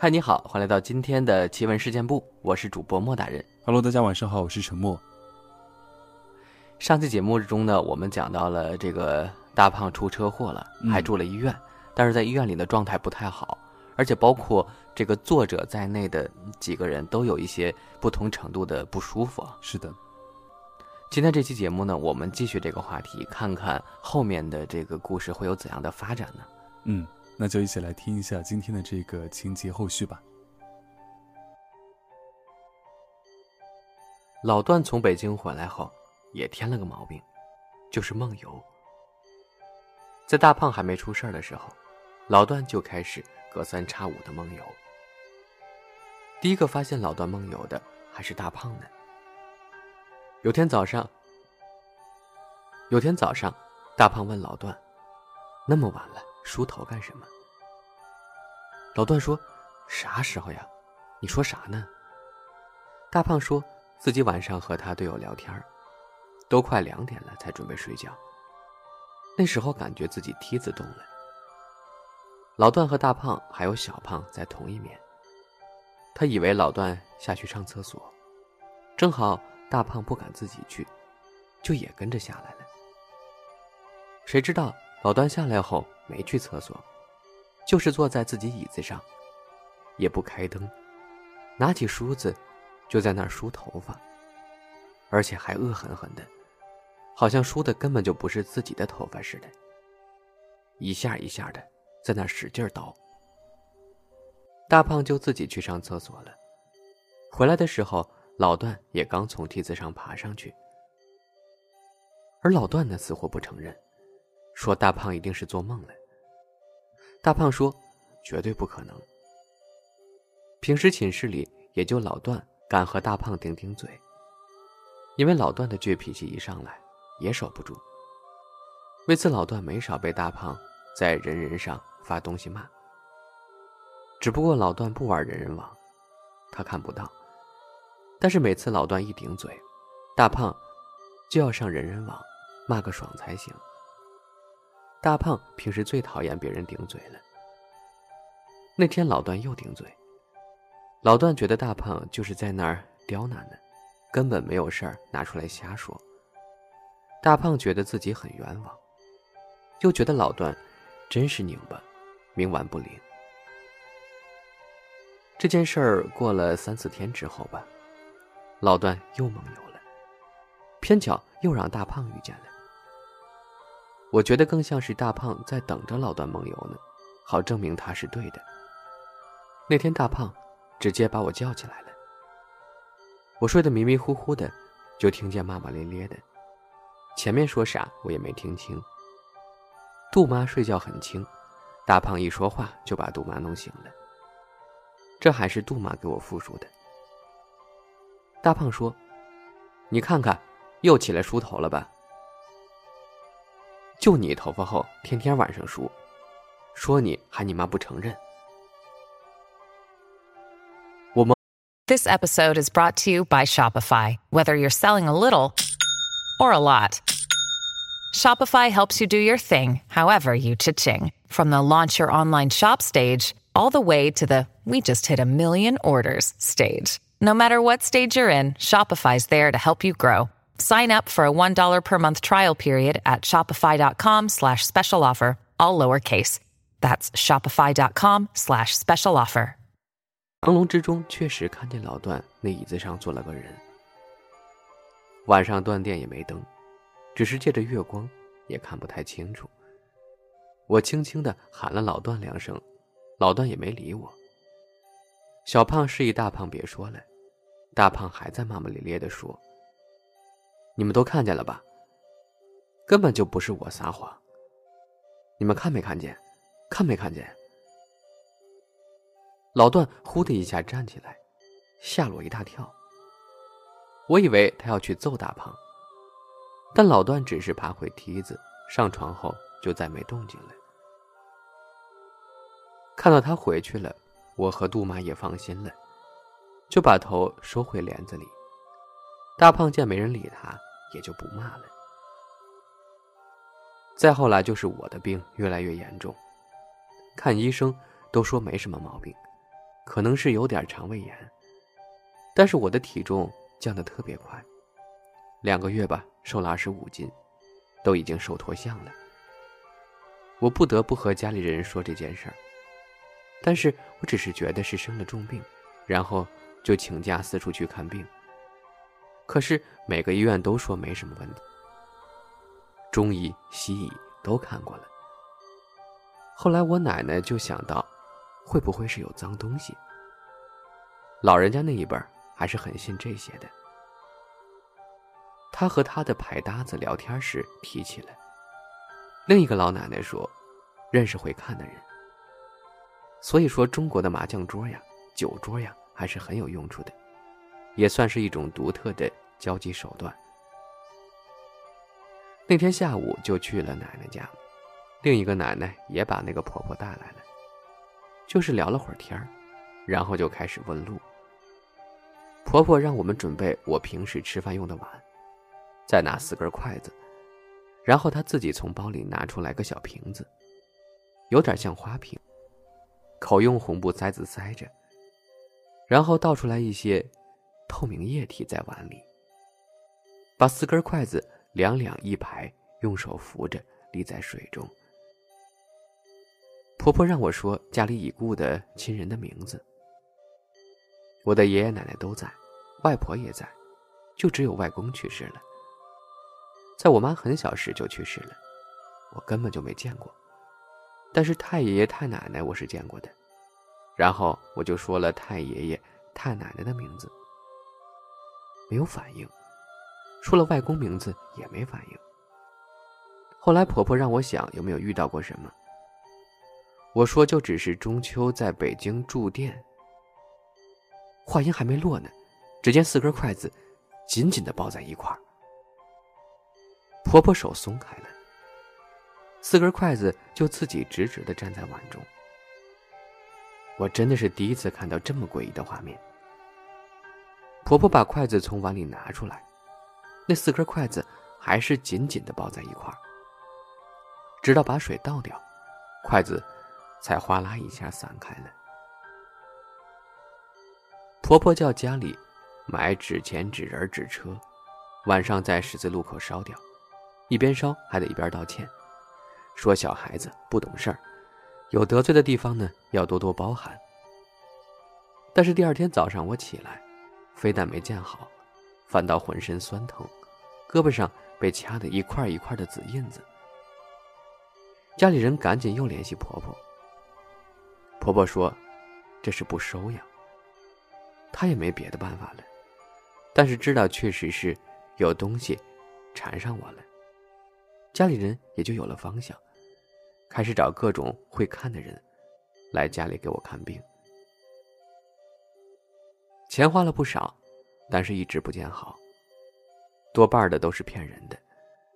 嗨，你好，欢迎来到今天的奇闻事件部，我是主播莫大人。Hello，大家晚上好，我是陈默。上期节目中呢，我们讲到了这个大胖出车祸了，还住了医院，但是在医院里的状态不太好，而且包括这个作者在内的几个人都有一些不同程度的不舒服。是的，今天这期节目呢，我们继续这个话题，看看后面的这个故事会有怎样的发展呢？嗯。那就一起来听一下今天的这个情节后续吧。老段从北京回来后，也添了个毛病，就是梦游。在大胖还没出事的时候，老段就开始隔三差五的梦游。第一个发现老段梦游的还是大胖呢。有天早上，有天早上，大胖问老段：“那么晚了？”梳头干什么？老段说：“啥时候呀？你说啥呢？”大胖说自己晚上和他队友聊天，都快两点了才准备睡觉。那时候感觉自己梯子动了。老段和大胖还有小胖在同一面。他以为老段下去上厕所，正好大胖不敢自己去，就也跟着下来了。谁知道老段下来后。没去厕所，就是坐在自己椅子上，也不开灯，拿起梳子，就在那儿梳头发，而且还恶狠狠的，好像梳的根本就不是自己的头发似的，一下一下的在那儿使劲叨。大胖就自己去上厕所了，回来的时候，老段也刚从梯子上爬上去，而老段呢，死活不承认。说大胖一定是做梦了。大胖说：“绝对不可能。”平时寝室里也就老段敢和大胖顶顶嘴，因为老段的倔脾气一上来也守不住。为此，老段没少被大胖在人人上发东西骂。只不过老段不玩人人网，他看不到。但是每次老段一顶嘴，大胖就要上人人网骂个爽才行。大胖平时最讨厌别人顶嘴了。那天老段又顶嘴，老段觉得大胖就是在那儿刁难呢，根本没有事儿拿出来瞎说。大胖觉得自己很冤枉，又觉得老段真是拧巴，冥顽不灵。这件事儿过了三四天之后吧，老段又梦游了，偏巧又让大胖遇见了。我觉得更像是大胖在等着老段梦游呢，好证明他是对的。那天大胖直接把我叫起来了，我睡得迷迷糊糊的，就听见骂骂咧咧的，前面说啥我也没听清。杜妈睡觉很轻，大胖一说话就把杜妈弄醒了。这还是杜妈给我复述的。大胖说：“你看看，又起来梳头了吧？” 就你头发厚，天天晚上梳，说你还你妈不承认。我们 This episode is brought to you by Shopify. Whether you're selling a little or a lot, Shopify helps you do your thing, however you cha-ching. From the launch your online shop stage, all the way to the we just hit a million orders stage. No matter what stage you're in, Shopify's there to help you grow. Sign up for a $1 per month trial period at shopify.com slash special offer, all lowercase. That's shopify.com slash special offer. 朦胧之中，确实看见老段那椅子上坐了个人。晚上断电也没灯，只是借着月光，也看不太清楚。我轻轻的喊了老段两声，老段也没理我。小胖示意大胖别说了，大胖还在骂骂咧咧的说。你们都看见了吧？根本就不是我撒谎。你们看没看见？看没看见？老段呼的一下站起来，吓了我一大跳。我以为他要去揍大胖，但老段只是爬回梯子，上床后就再没动静了。看到他回去了，我和杜妈也放心了，就把头收回帘子里。大胖见没人理他。也就不骂了。再后来就是我的病越来越严重，看医生都说没什么毛病，可能是有点肠胃炎，但是我的体重降得特别快，两个月吧，瘦了二十五斤，都已经瘦脱相了。我不得不和家里人说这件事儿，但是我只是觉得是生了重病，然后就请假四处去看病。可是每个医院都说没什么问题，中医、西医都看过了。后来我奶奶就想到，会不会是有脏东西？老人家那一辈还是很信这些的。她和她的牌搭子聊天时提起来，另一个老奶奶说，认识会看的人。所以说，中国的麻将桌呀、酒桌呀，还是很有用处的。也算是一种独特的交际手段。那天下午就去了奶奶家，另一个奶奶也把那个婆婆带来了，就是聊了会儿天然后就开始问路。婆婆让我们准备我平时吃饭用的碗，再拿四根筷子，然后她自己从包里拿出来个小瓶子，有点像花瓶，口用红布塞子塞着，然后倒出来一些。透明液体在碗里，把四根筷子两两一排，用手扶着立在水中。婆婆让我说家里已故的亲人的名字。我的爷爷奶奶都在，外婆也在，就只有外公去世了。在我妈很小时就去世了，我根本就没见过。但是太爷爷太奶奶我是见过的，然后我就说了太爷爷太奶奶的名字。没有反应，说了外公名字也没反应。后来婆婆让我想有没有遇到过什么，我说就只是中秋在北京住店。话音还没落呢，只见四根筷子紧紧的抱在一块，婆婆手松开了，四根筷子就自己直直的站在碗中。我真的是第一次看到这么诡异的画面。婆婆把筷子从碗里拿出来，那四根筷子还是紧紧的抱在一块儿，直到把水倒掉，筷子才哗啦一下散开了。婆婆叫家里买纸钱、纸人、纸车，晚上在十字路口烧掉，一边烧还得一边道歉，说小孩子不懂事儿，有得罪的地方呢要多多包涵。但是第二天早上我起来。非但没见好，反倒浑身酸疼，胳膊上被掐得一块一块的紫印子。家里人赶紧又联系婆婆。婆婆说：“这是不收养。”她也没别的办法了，但是知道确实是有东西缠上我了。家里人也就有了方向，开始找各种会看的人来家里给我看病。钱花了不少，但是一直不见好。多半的都是骗人的，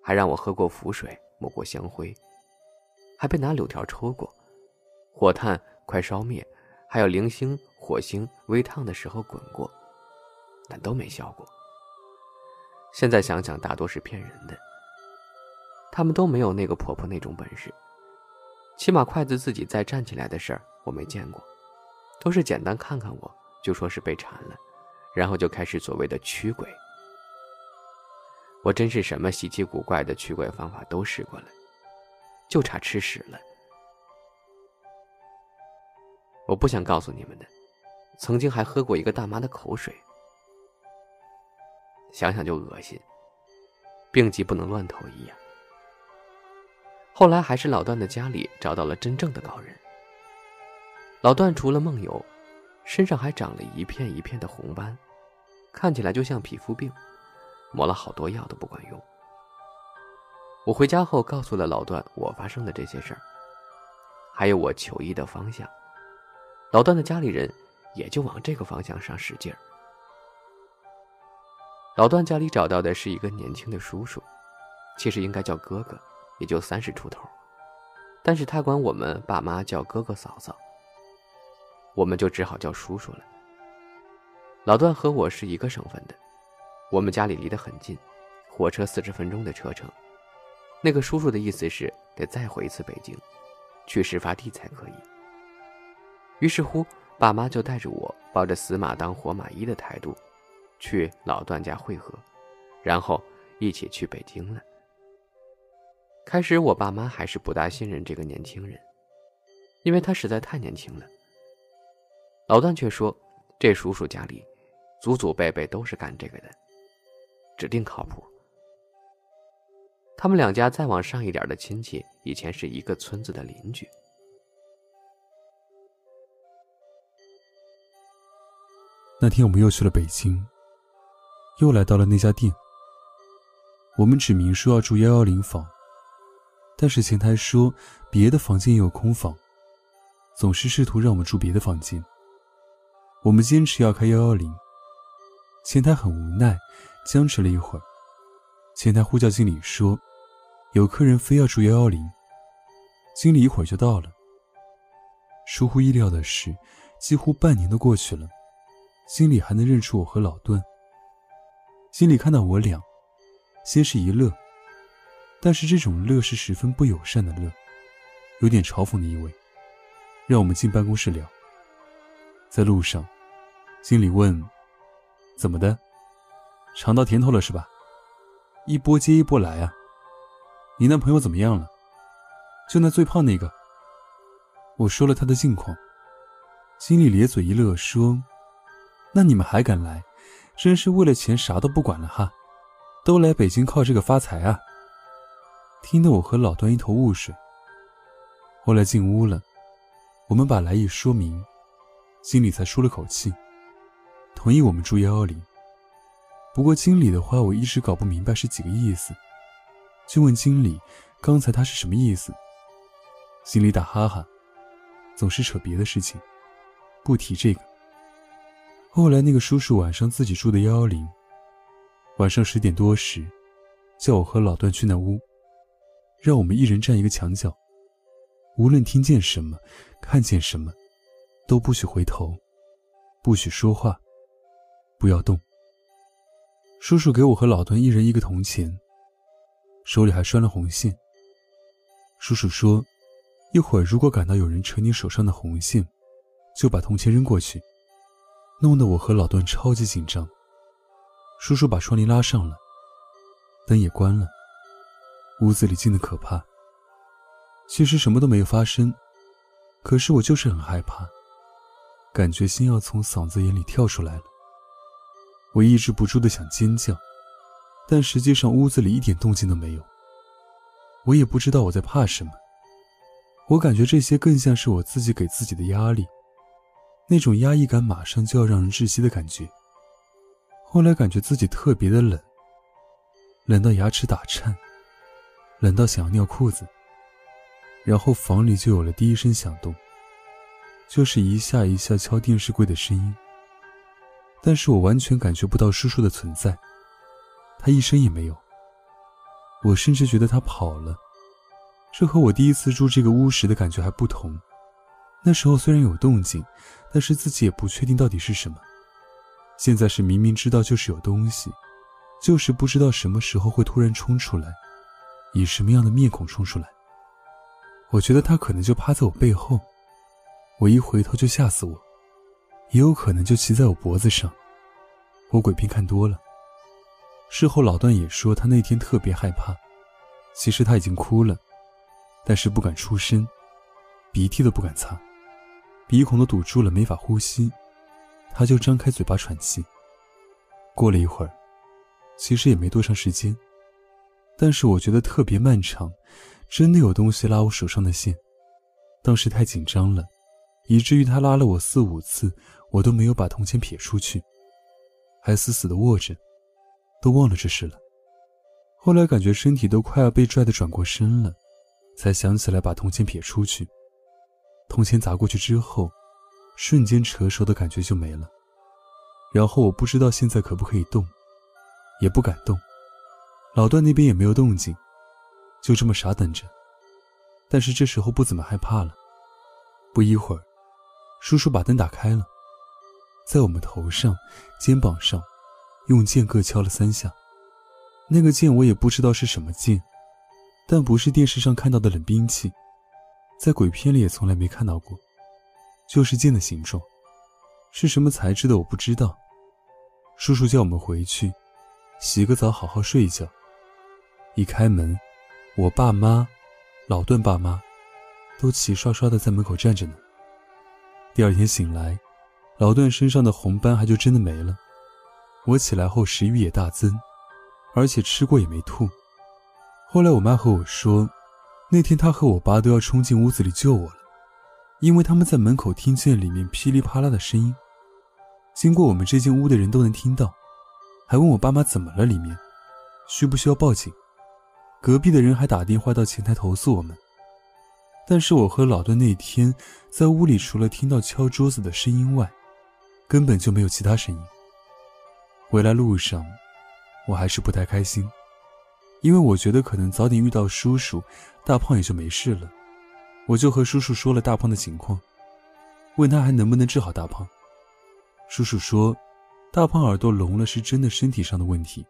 还让我喝过符水，抹过香灰，还被拿柳条抽过，火炭快烧灭，还有零星火星微烫的时候滚过，但都没效果。现在想想，大多是骗人的。他们都没有那个婆婆那种本事，起码筷子自己再站起来的事儿我没见过，都是简单看看我。就说是被缠了，然后就开始所谓的驱鬼。我真是什么稀奇古怪的驱鬼方法都试过了，就差吃屎了。我不想告诉你们的，曾经还喝过一个大妈的口水，想想就恶心。病急不能乱投医呀。后来还是老段的家里找到了真正的高人。老段除了梦游。身上还长了一片一片的红斑，看起来就像皮肤病，抹了好多药都不管用。我回家后告诉了老段我发生的这些事儿，还有我求医的方向。老段的家里人也就往这个方向上使劲儿。老段家里找到的是一个年轻的叔叔，其实应该叫哥哥，也就三十出头，但是他管我们爸妈叫哥哥嫂嫂。我们就只好叫叔叔了。老段和我是一个省份的，我们家里离得很近，火车四十分钟的车程。那个叔叔的意思是得再回一次北京，去事发地才可以。于是乎，爸妈就带着我，抱着死马当活马医的态度，去老段家会合，然后一起去北京了。开始我爸妈还是不大信任这个年轻人，因为他实在太年轻了。老段却说，这叔叔家里，祖祖辈辈都是干这个的，指定靠谱。他们两家再往上一点的亲戚，以前是一个村子的邻居。那天我们又去了北京，又来到了那家店。我们指明说要住幺幺零房，但是前台说别的房间也有空房，总是试图让我们住别的房间。我们坚持要开幺幺零，前台很无奈，僵持了一会儿。前台呼叫经理说，有客人非要住幺幺零。经理一会儿就到了。出乎意料的是，几乎半年都过去了。经理还能认出我和老段。经理看到我俩，先是一乐，但是这种乐是十分不友善的乐，有点嘲讽的意味，让我们进办公室聊。在路上，经理问：“怎么的，尝到甜头了是吧？一波接一波来啊！你那朋友怎么样了？就那最胖那个。”我说了他的近况，经理咧嘴一乐说。那你们还敢来，真是为了钱啥都不管了哈！都来北京靠这个发财啊！听得我和老段一头雾水。后来进屋了，我们把来意说明，经理才舒了口气，同意我们住幺幺零。不过经理的话我一直搞不明白是几个意思，就问经理刚才他是什么意思。经理打哈哈，总是扯别的事情，不提这个。后来，那个叔叔晚上自己住的幺幺零，晚上十点多时，叫我和老段去那屋，让我们一人站一个墙角，无论听见什么，看见什么，都不许回头，不许说话，不要动。叔叔给我和老段一人一个铜钱，手里还拴了红线。叔叔说，一会儿如果感到有人扯你手上的红线，就把铜钱扔过去。弄得我和老段超级紧张。叔叔把窗帘拉上了，灯也关了，屋子里静得可怕。其实什么都没有发生，可是我就是很害怕，感觉心要从嗓子眼里跳出来了。我抑制不住的想尖叫，但实际上屋子里一点动静都没有。我也不知道我在怕什么，我感觉这些更像是我自己给自己的压力。那种压抑感马上就要让人窒息的感觉。后来感觉自己特别的冷，冷到牙齿打颤，冷到想要尿裤子。然后房里就有了第一声响动，就是一下一下敲电视柜的声音。但是我完全感觉不到叔叔的存在，他一声也没有。我甚至觉得他跑了，这和我第一次住这个屋时的感觉还不同。那时候虽然有动静，但是自己也不确定到底是什么。现在是明明知道就是有东西，就是不知道什么时候会突然冲出来，以什么样的面孔冲出来。我觉得他可能就趴在我背后，我一回头就吓死我；也有可能就骑在我脖子上。我鬼片看多了。事后老段也说他那天特别害怕，其实他已经哭了，但是不敢出声，鼻涕都不敢擦。鼻孔都堵住了，没法呼吸，他就张开嘴巴喘气。过了一会儿，其实也没多长时间，但是我觉得特别漫长，真的有东西拉我手上的线。当时太紧张了，以至于他拉了我四五次，我都没有把铜钱撇出去，还死死的握着，都忘了这事了。后来感觉身体都快要被拽的转过身了，才想起来把铜钱撇出去。铜钱砸过去之后，瞬间扯手的感觉就没了。然后我不知道现在可不可以动，也不敢动。老段那边也没有动静，就这么傻等着。但是这时候不怎么害怕了。不一会儿，叔叔把灯打开了，在我们头上、肩膀上，用剑各敲了三下。那个剑我也不知道是什么剑，但不是电视上看到的冷兵器。在鬼片里也从来没看到过，就是剑的形状，是什么材质的我不知道。叔叔叫我们回去，洗个澡，好好睡一觉。一开门，我爸妈、老段爸妈都齐刷刷的在门口站着呢。第二天醒来，老段身上的红斑还就真的没了。我起来后食欲也大增，而且吃过也没吐。后来我妈和我说，那天她和我爸都要冲进屋子里救我了，因为他们在门口听见里面噼里啪啦的声音，经过我们这间屋的人都能听到，还问我爸妈怎么了，里面需不需要报警。隔壁的人还打电话到前台投诉我们。但是我和老段那天在屋里，除了听到敲桌子的声音外，根本就没有其他声音。回来路上，我还是不太开心。因为我觉得可能早点遇到叔叔，大胖也就没事了。我就和叔叔说了大胖的情况，问他还能不能治好大胖。叔叔说，大胖耳朵聋了是真的身体上的问题。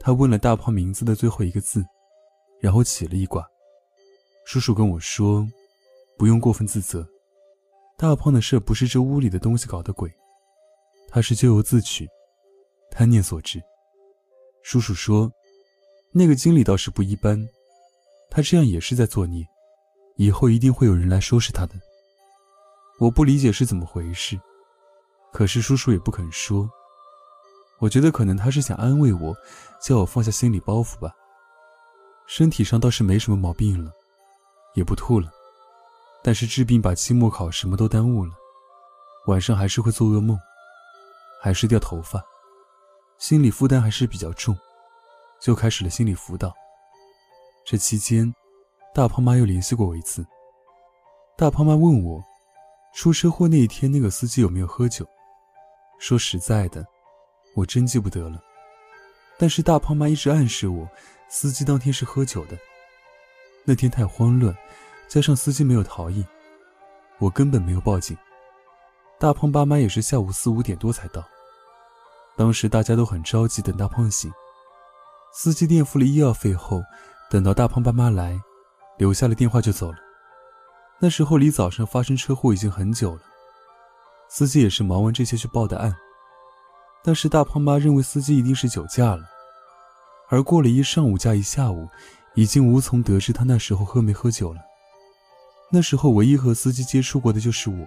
他问了大胖名字的最后一个字，然后起了一卦。叔叔跟我说，不用过分自责，大胖的事不是这屋里的东西搞的鬼，他是咎由自取，贪念所致。叔叔说。那个经理倒是不一般，他这样也是在作孽，以后一定会有人来收拾他的。我不理解是怎么回事，可是叔叔也不肯说。我觉得可能他是想安慰我，叫我放下心理包袱吧。身体上倒是没什么毛病了，也不吐了，但是治病把期末考什么都耽误了，晚上还是会做噩梦，还是掉头发，心理负担还是比较重。就开始了心理辅导。这期间，大胖妈又联系过我一次。大胖妈问我，出车祸那一天那个司机有没有喝酒？说实在的，我真记不得了。但是大胖妈一直暗示我，司机当天是喝酒的。那天太慌乱，加上司机没有逃逸，我根本没有报警。大胖爸妈也是下午四五点多才到。当时大家都很着急，等大胖醒。司机垫付了医药费后，等到大胖爸妈来，留下了电话就走了。那时候离早上发生车祸已经很久了，司机也是忙完这些去报的案。但是大胖妈认为司机一定是酒驾了，而过了一上午加一下午，已经无从得知他那时候喝没喝酒了。那时候唯一和司机接触过的就是我，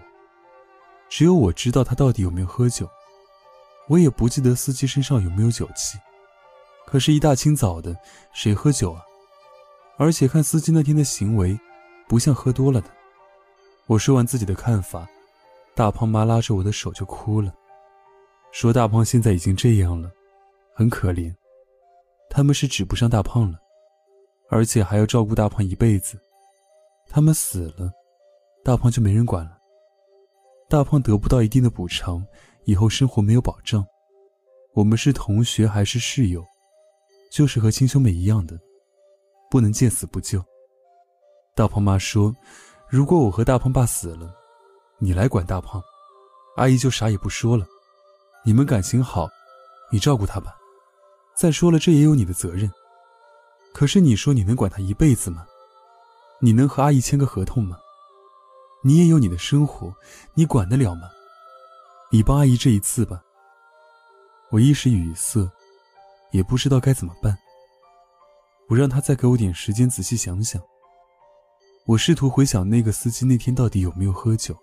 只有我知道他到底有没有喝酒，我也不记得司机身上有没有酒气。可是，一大清早的，谁喝酒啊？而且看司机那天的行为，不像喝多了的。我说完自己的看法，大胖妈拉着我的手就哭了，说大胖现在已经这样了，很可怜。他们是指不上大胖了，而且还要照顾大胖一辈子。他们死了，大胖就没人管了。大胖得不到一定的补偿，以后生活没有保障。我们是同学还是室友？就是和亲兄妹一样的，不能见死不救。大胖妈说：“如果我和大胖爸死了，你来管大胖，阿姨就啥也不说了。你们感情好，你照顾他吧。再说了，这也有你的责任。可是你说你能管他一辈子吗？你能和阿姨签个合同吗？你也有你的生活，你管得了吗？你帮阿姨这一次吧。”我一时语塞。也不知道该怎么办。我让他再给我点时间仔细想想。我试图回想那个司机那天到底有没有喝酒。